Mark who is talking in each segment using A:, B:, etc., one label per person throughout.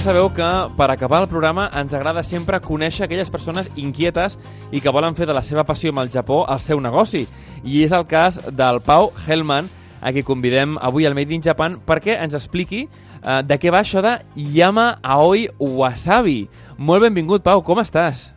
A: ja sabeu que per acabar el programa ens agrada sempre conèixer aquelles persones inquietes i que volen fer de la seva passió amb el Japó el seu negoci. I és el cas del Pau Hellman, a qui convidem avui al Made in Japan perquè ens expliqui uh, de què va això de Yama Aoi Wasabi. Molt benvingut, Pau, com estàs?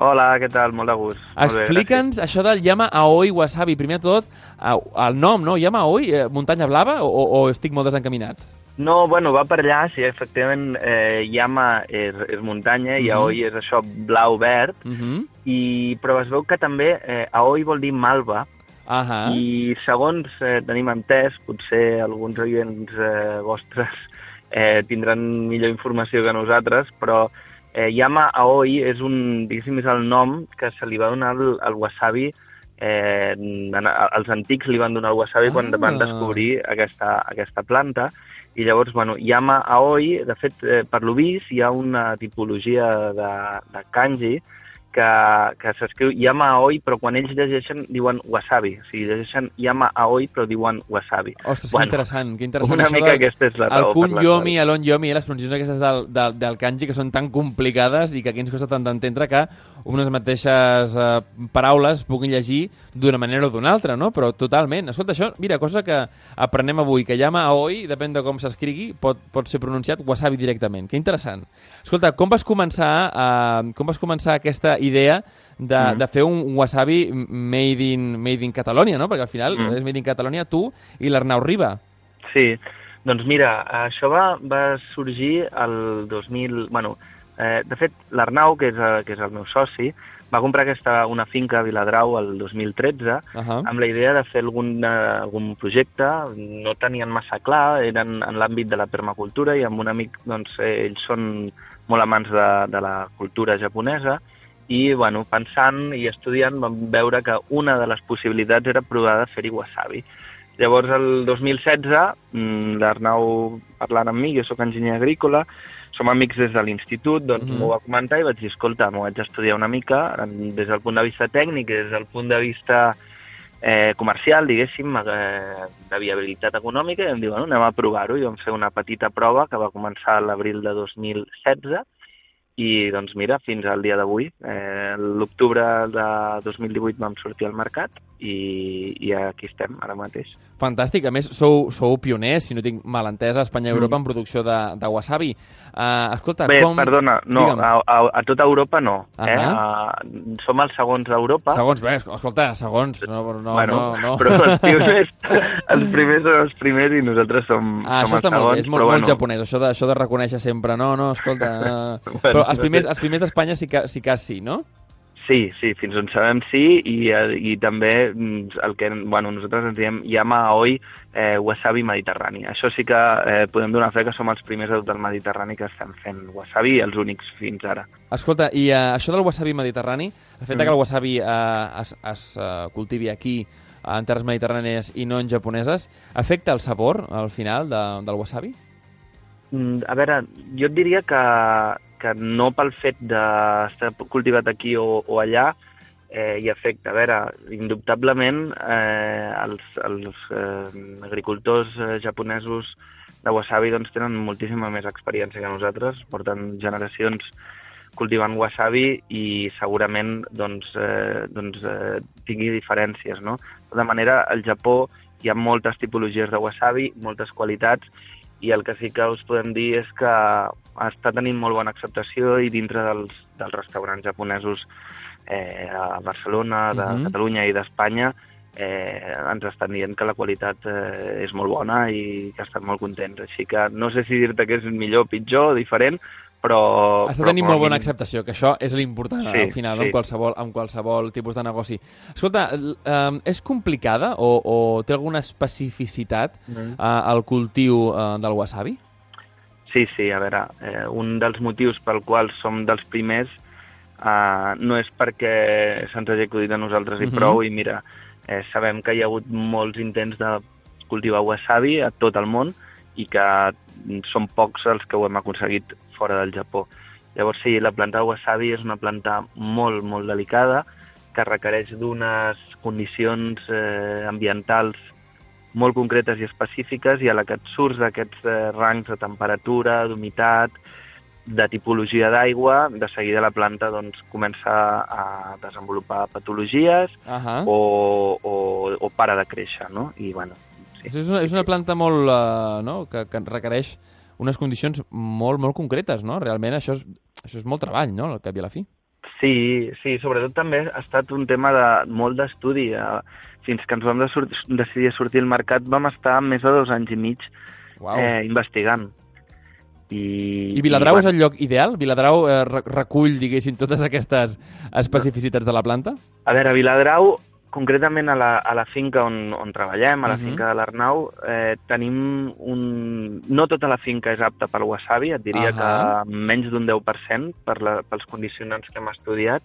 B: Hola, què tal? Molt de gust.
A: Explica'ns això del Yama Aoi Wasabi. Primer tot, uh, el nom, no? Yama Aoi, eh, muntanya blava, o, o estic molt desencaminat?
B: No, bueno, va per allà, sí, efectivament, eh, Yama és, és muntanya i
A: Mhm.
B: Aoi és això blau-verd,
A: Uh -huh.
B: i, però es veu que també eh, Aoi vol dir malva,
A: Ahà.
B: i segons eh, tenim entès, potser alguns oients eh, vostres eh, tindran millor informació que nosaltres, però eh, Yama Aoi és un, diguéssim, és el nom que se li va donar al, al wasabi eh, en, els antics li van donar el wasabi ah. quan van descobrir aquesta, aquesta planta i llavors, bueno, Yama Aoi, de fet, eh, per lo vist, hi ha una tipologia de, de kanji que, que s'escriu Yama Aoi, però quan ells llegeixen diuen wasabi. O sigui, llegeixen Yama Aoi, però diuen wasabi.
A: Ostres,
B: Bueno,
A: que interessant, que interessant.
B: Una mica
A: del-
B: aquesta és la
A: el
B: raó. per
A: kun yomi,
B: qual-
A: l'on yomi, les pronunciacions aquestes del, del, del kanji que són tan complicades i que aquí ens costa tant d'entendre que unes mateixes eh, paraules puguin llegir d'una manera o d'una altra, no? Però totalment. Escolta, això, mira, cosa que aprenem avui, que llama Aoi, depèn de com s'escrigui, pot, pot ser pronunciat wasabi directament. Que interessant. Escolta, com vas començar, eh, com vas començar aquesta idea de,
B: Mm.
A: de fer un wasabi made in, made in Catalonia, no? Perquè al final
B: Mm.
A: és made in Catalonia tu i l'Arnau Riba.
B: Sí, doncs mira, això va, va sorgir el 2000... Bueno, eh, de fet, l'Arnau, que, és, eh, que és el meu soci, va comprar aquesta, una finca a Viladrau el 2013
A: Uh -huh.
B: amb la idea de fer algun, eh, algun projecte, no tenien massa clar, eren en l'àmbit de la permacultura i amb un amic, doncs, eh, ells són molt amants de, de la cultura japonesa i, bueno, pensant i estudiant vam veure que una de les possibilitats era provar de fer-hi wasabi. Llavors, el 2016, mm, l'Arnau parlant amb mi, jo sóc enginyer agrícola, som amics des de l'institut, doncs
A: Mhm.
B: m'ho va comentar i vaig dir, escolta, m'ho vaig estudiar una mica des del punt de vista tècnic i des del punt de vista eh, comercial, diguéssim, eh, de viabilitat econòmica, i vam dir, bueno, anem a provar-ho, i vam fer una petita prova que va començar a l'abril de 2016, i doncs mira, fins al dia d'avui. Eh, L'octubre de 2018 vam sortir al mercat i, i aquí estem ara mateix.
A: Fantàstic. A més, sou, sou pioners, si no tinc mal entès, a Espanya i Europa
B: Mm.
A: en producció de, de wasabi. Uh, escolta,
B: Bé,
A: com...
B: perdona, no,
A: Digue'm.
B: a, a, a tota Europa no. Eh?
A: Ahà.
B: Uh, som els segons d'Europa.
A: Segons, bé, escolta, segons. No, no,
B: bueno,
A: no, no.
B: però els primers, els primers són els primers i nosaltres som,
A: Ah,
B: som
A: això
B: els
A: està molt bé,
B: segons,
A: és molt,
B: però
A: molt
B: bueno,
A: japonès, això de, això de reconèixer sempre. No, no, escolta... Uh,
B: Bueno,
A: però els primers, els primers d'Espanya sí que, sí que sí, no?
B: Sí, sí, fins on sabem sí, i, eh, i també mm, el que bueno, nosaltres ens diem Yama Aoi eh, Wasabi Mediterrani. Això sí que eh, podem donar fe que som els primers de tot el Mediterrani que estem fent wasabi els únics fins ara.
A: Escolta, i uh, això del wasabi mediterrani, el fet de que
B: Mm.
A: el wasabi uh, es, es uh, cultivi aquí en terres mediterrànies i no en japoneses, afecta el sabor al final de, del wasabi?
B: Mm, A veure, jo et diria que, que no pel fet d'estar cultivat aquí o, o allà eh, hi afecta. A veure, indubtablement eh, els, els eh, agricultors eh, japonesos de wasabi doncs, tenen moltíssima més experiència que nosaltres, porten generacions cultivant wasabi i segurament doncs, eh, doncs, eh, tingui diferències. No? De manera, al Japó hi ha moltes tipologies de wasabi, moltes qualitats, i el que sí que us podem dir és que està tenint molt bona acceptació i dintre dels, dels restaurants japonesos eh, a Barcelona, de
A: Mhm.
B: Catalunya i d'Espanya eh, ens estan dient que la qualitat eh, és molt bona i que estan molt contents. Així que no sé si dir-te que és millor, pitjor, diferent, però...
A: Està tenint molt bona
B: mínim-
A: acceptació, que això és l'important
B: Sí,
A: al final,
B: sí.
A: en, qualsevol, en qualsevol tipus de negoci. Escolta, um, és complicada o, o té alguna especificitat
B: Mhm.
A: uh, el cultiu uh, del wasabi?
B: Sí, sí, a veure, eh, un dels motius pel qual som dels primers eh, no és perquè se'ns hagi acudit a nosaltres i
A: Mhm.
B: prou, i mira, eh, sabem que hi ha hagut molts intents de cultivar wasabi a tot el món i que són pocs els que ho hem aconseguit fora del Japó. Llavors sí, la planta de wasabi és una planta molt, molt delicada que requereix d'unes condicions eh, ambientals molt concretes i específiques i a la que et surts d'aquests eh, rangs de temperatura, d'humitat, de tipologia d'aigua, de seguida la planta doncs, comença a desenvolupar patologies
A: Uh -huh.
B: o, o, o para de créixer, no? I, bueno, sí.
A: És una, és una planta molt, uh, no? que, que requereix unes condicions molt, molt concretes, no? Realment això és, això és molt treball, no?, al cap i a la fi.
B: Sí, sí, sobretot també ha estat un tema de molt d'estudi. Eh, Fins que ens vam de sur decidir a sortir al mercat vam estar més de dos anys i mig
A: Uau.
B: eh, investigant. I,
A: I Viladrau
B: i,
A: és el lloc ideal? Viladrau eh, re- recull, diguéssim, totes aquestes especificitats de la planta?
B: A veure, Viladrau, concretament a la, a la finca on, on treballem, a la
A: Mhm.
B: finca de l'Arnau, eh, tenim un... No tota la finca és apta pel wasabi, et diria
A: Ahà.
B: que menys d'un 10% per la, pels condicionants que hem estudiat,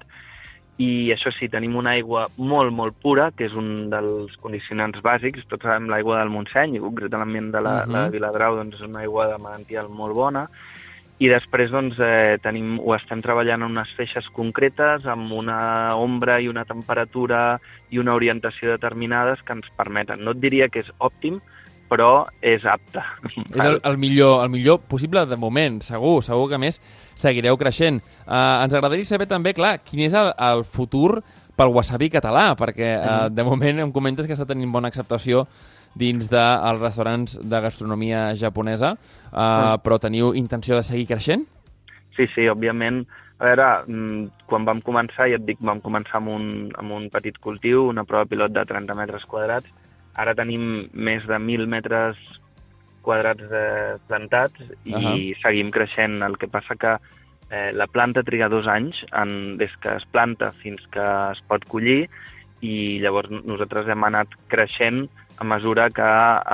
B: i això sí, tenim una aigua molt, molt pura, que és un dels condicionants bàsics. Tots sabem l'aigua del Montseny, i concretament de la,
A: Mhm.
B: la de Viladrau, doncs és una aigua de Marantial molt bona. I després doncs, eh, tenim, ho estem treballant en unes feixes concretes, amb una ombra i una temperatura i una orientació determinades que ens permeten. No et diria que és òptim, però és apte.
A: És el, el, millor, el millor possible de moment, segur, segur que més seguireu creixent. Uh, ens agradaria saber també, clar, quin és el, el futur pel wasabi català, perquè uh, de moment em comentes que està tenint bona acceptació dins dels restaurants de gastronomia japonesa, uh, però teniu intenció de seguir creixent?
B: Sí, sí, òbviament. A veure, mm, quan vam començar, ja et dic, vam començar amb un, amb un petit cultiu, una prova pilot de 30 metres quadrats. Ara tenim més de 1.000 metres quadrats eh, plantats i uh. -huh. seguim creixent. El que passa que eh, la planta triga dos anys en, des que es planta fins que es pot collir i llavors nosaltres hem anat creixent a mesura que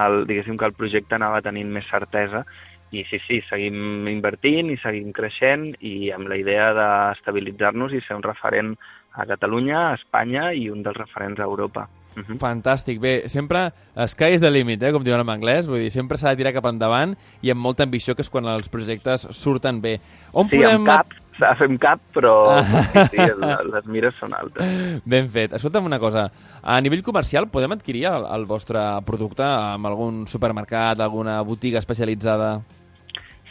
B: el, diguéssim que el projecte anava tenint més certesa i sí, sí, seguim invertint i seguim creixent i amb la idea d'estabilitzar-nos i ser un referent a Catalunya, a Espanya i un dels referents a Europa. Uh -huh.
A: Fantàstic. Bé, sempre sky is the limit, eh, com diuen en anglès. Vull dir, sempre s'ha de tirar cap endavant i amb molta ambició, que és quan els projectes surten bé. On
B: Sí,
A: podem...
B: amb cap, s'ha de fer cap, però sí, sí, les mires són altes.
A: Ben fet. Escolta'm una cosa. A nivell comercial, podem adquirir el, el vostre producte amb algun supermercat, alguna botiga especialitzada?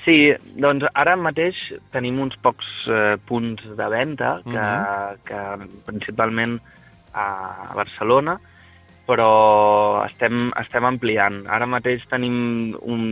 B: Sí, doncs ara mateix tenim uns pocs eh, punts de venda que,
A: Mhm.
B: que principalment a Barcelona, però estem, estem ampliant. Ara mateix tenim un...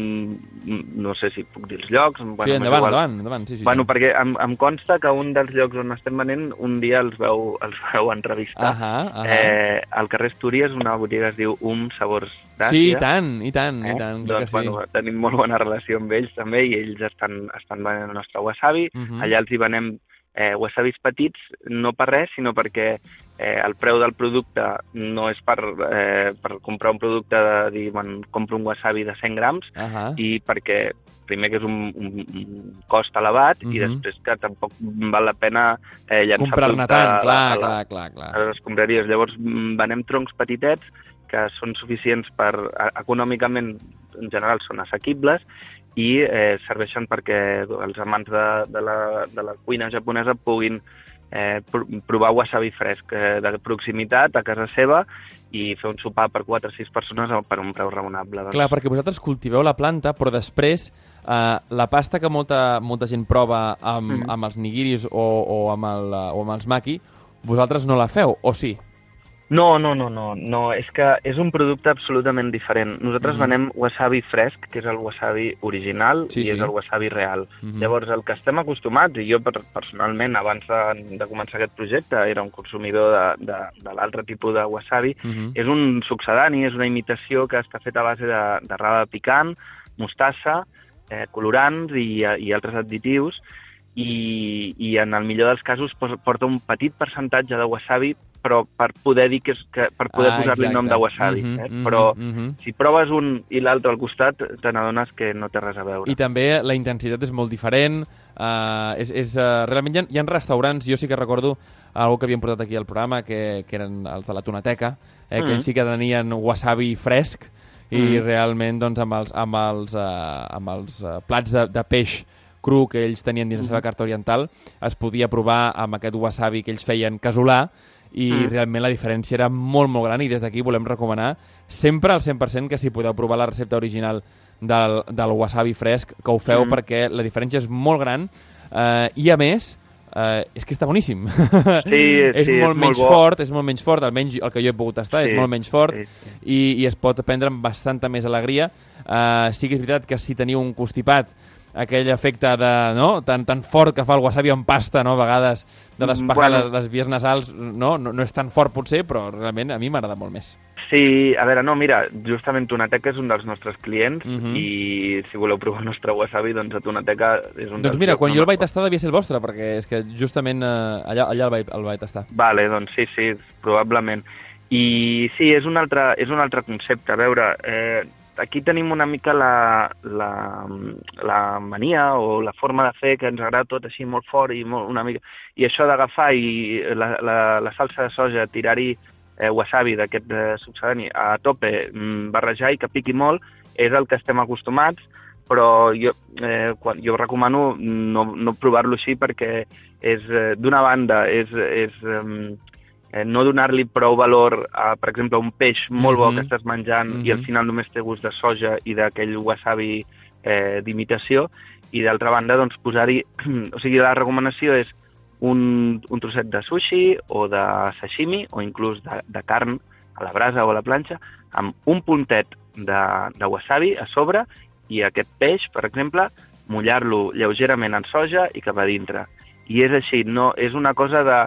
B: no sé si puc dir els llocs. Bueno,
A: sí, endavant,
B: igual.
A: endavant, endavant. Sí, sí,
B: Bueno,
A: sí.
B: perquè em, em consta que un dels llocs on estem venent un dia els veu, els veu entrevistar.
A: Ahà, ahà.
B: Eh, al carrer Astúries, una botiga que es diu Um Sabors d'Àsia.
A: sí, i tant, i tant,
B: Eh?
A: i tant.
B: doncs,
A: sí.
B: bueno, tenim molt bona relació amb ells també i ells estan, estan venent el nostre wasabi.
A: Mhm.
B: Allà els hi venem eh, wasabis petits, no per res, sinó perquè eh, el preu del producte no és per, eh, per comprar un producte de dir, bueno, compro un wasabi de 100 grams
A: Ahà.
B: i perquè primer que és un, un, un cost elevat i
A: Mhm.
B: després que tampoc val la pena eh, llançar
A: Comprar-ne tant, clar,
B: a la-
A: clar, clar, clar.
B: a les escombraries. Llavors, mm, venem troncs petitets que són suficients per, econòmicament, en general, són assequibles i eh, serveixen perquè els amants de, de, la, de la cuina japonesa puguin eh, pr provar wasabi fresc eh, de proximitat a casa seva i fer un sopar per 4 o 6 persones per un preu raonable. Doncs.
A: Clar, perquè vosaltres cultiveu la planta, però després eh, la pasta que molta, molta gent prova amb,
B: Mhm.
A: amb els nigiris o, o, amb el, eh, o amb els maki, vosaltres no la feu, o sí?
B: No, no, no, no, no, és que és un producte absolutament diferent. Nosaltres
A: Mhm.
B: venem wasabi fresc, que és el wasabi original,
A: Sí,
B: i
A: sí.
B: és el wasabi real.
A: Mhm.
B: Llavors, el que estem acostumats, i jo per, personalment, abans de, de començar aquest projecte, era un consumidor de, de, de l'altre tipus de wasabi,
A: Mhm.
B: és un succedani, és una imitació que està feta a base de, de raba picant, mostassa, eh, colorants i, i altres additius, i, i en el millor dels casos porta un petit percentatge de wasabi però per poder dir que, és, que per poder
A: Ah,
B: posar-li
A: exacte.
B: nom de wasabi.
A: Mhm,
B: eh?
A: mhm,
B: Però
A: mhm.
B: si proves un i l'altre al costat, te n'adones que no té res a veure.
A: I també la intensitat és molt diferent. Uh, és, és, uh, realment hi ha, hi ha restaurants, jo sí que recordo algo que havíem portat aquí al programa, que, que eren els de la Tonateca, eh, que
B: Mhm.
A: ells sí que tenien wasabi fresc i
B: Mhm.
A: realment doncs, amb els, amb els, uh, amb els uh, plats de, de peix cru que ells tenien dins la seva carta oriental es podia provar amb aquest wasabi que ells feien casolà i
B: Mm.
A: realment la diferència era molt, molt gran i des d'aquí volem recomanar sempre al 100% que si podeu provar la recepta original del, del wasabi fresc, que ho feu
B: Mm.
A: perquè la diferència és molt gran eh, i, a més, eh, és que està boníssim.
B: Sí,
A: és
B: sí,
A: molt
B: és
A: menys
B: molt
A: fort, és molt menys fort, almenys el que jo he pogut tastar
B: Sí,
A: és molt menys fort
B: sí, sí.
A: i, i es pot prendre amb bastanta més alegria. Uh, sí que és veritat que si teniu un constipat, aquell efecte de, no? tan, tan fort que fa el wasabi en pasta, no? a vegades, de despejar
B: Bueno.
A: les, les vies nasals, no? no? no és tan fort potser, però realment a mi m'agrada molt més.
B: Sí, a veure, no, mira, justament Tonateca és un dels nostres clients
A: Mhm.
B: i si voleu provar el nostre wasabi, doncs a Tonateca és un
A: Doncs mira, quan jo el vaig tastar devia ser el vostre, perquè és que justament eh, allà, allà el, vaig, el vaig tastar.
B: Vale, doncs sí, sí, probablement. I sí, és un altre, és un altre concepte. A veure, eh, aquí tenim una mica la, la, la mania o la forma de fer que ens agrada tot així molt fort i molt, una mica... I això d'agafar i la, la, la salsa de soja, tirar-hi eh, wasabi d'aquest eh, subsedani a tope, mm, barrejar i que piqui molt, és el que estem acostumats, però jo, eh, quan, jo recomano no, no provar-lo així perquè és, eh, d'una banda, és, és eh, eh, no donar-li prou valor a, per exemple, un peix molt bo
A: Mhm.
B: que estàs menjant
A: Mhm.
B: i al final només té gust de soja i d'aquell wasabi eh, d'imitació, i d'altra banda, doncs, posar-hi... o sigui, la recomanació és un, un trosset de sushi o de sashimi o inclús de, de carn a la brasa o a la planxa amb un puntet de, de wasabi a sobre i aquest peix, per exemple, mullar-lo lleugerament en soja i cap a dintre. I és així, no, és una cosa de,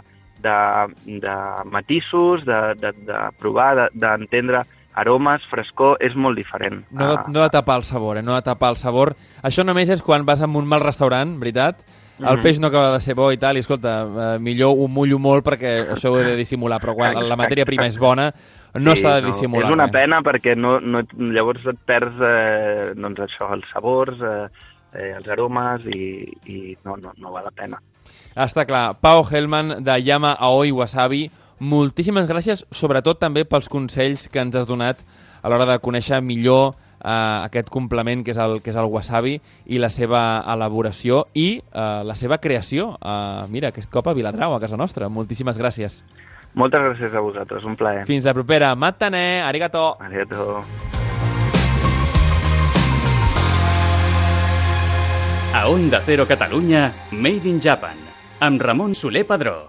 B: de, de matisos, de, de, de provar, de- d'entendre aromes, frescor, és molt diferent.
A: No, de,
B: Ah,
A: no de tapar el sabor, eh? no de tapar el sabor. Això només és quan vas a un mal restaurant, veritat? El
B: Mhm.
A: peix no acaba de ser bo i tal, i escolta, eh, millor ho mullo molt perquè això ho he de dissimular, però quan la matèria prima és bona, no
B: Sí,
A: s'ha de dissimular.
B: És una
A: res.
B: pena perquè no, no, llavors et perds eh, doncs això, els sabors, eh, eh, els aromes i, i no, no, no val la pena.
A: Està clar. Pau Hellman, de Yama Aoi Wasabi, moltíssimes gràcies, sobretot també pels consells que ens has donat a l'hora de conèixer millor eh, aquest complement que és, el, que és el wasabi i la seva elaboració i eh, la seva creació. Eh, mira, aquest cop a Viladrau, a casa nostra. Moltíssimes gràcies.
B: Moltes gràcies a vosaltres, un plaer.
A: Fins la propera. Matane, arigato.
B: Arigato.
C: A Onda Cero Catalunya, Made in Japan, amb Ramon Soler Padró.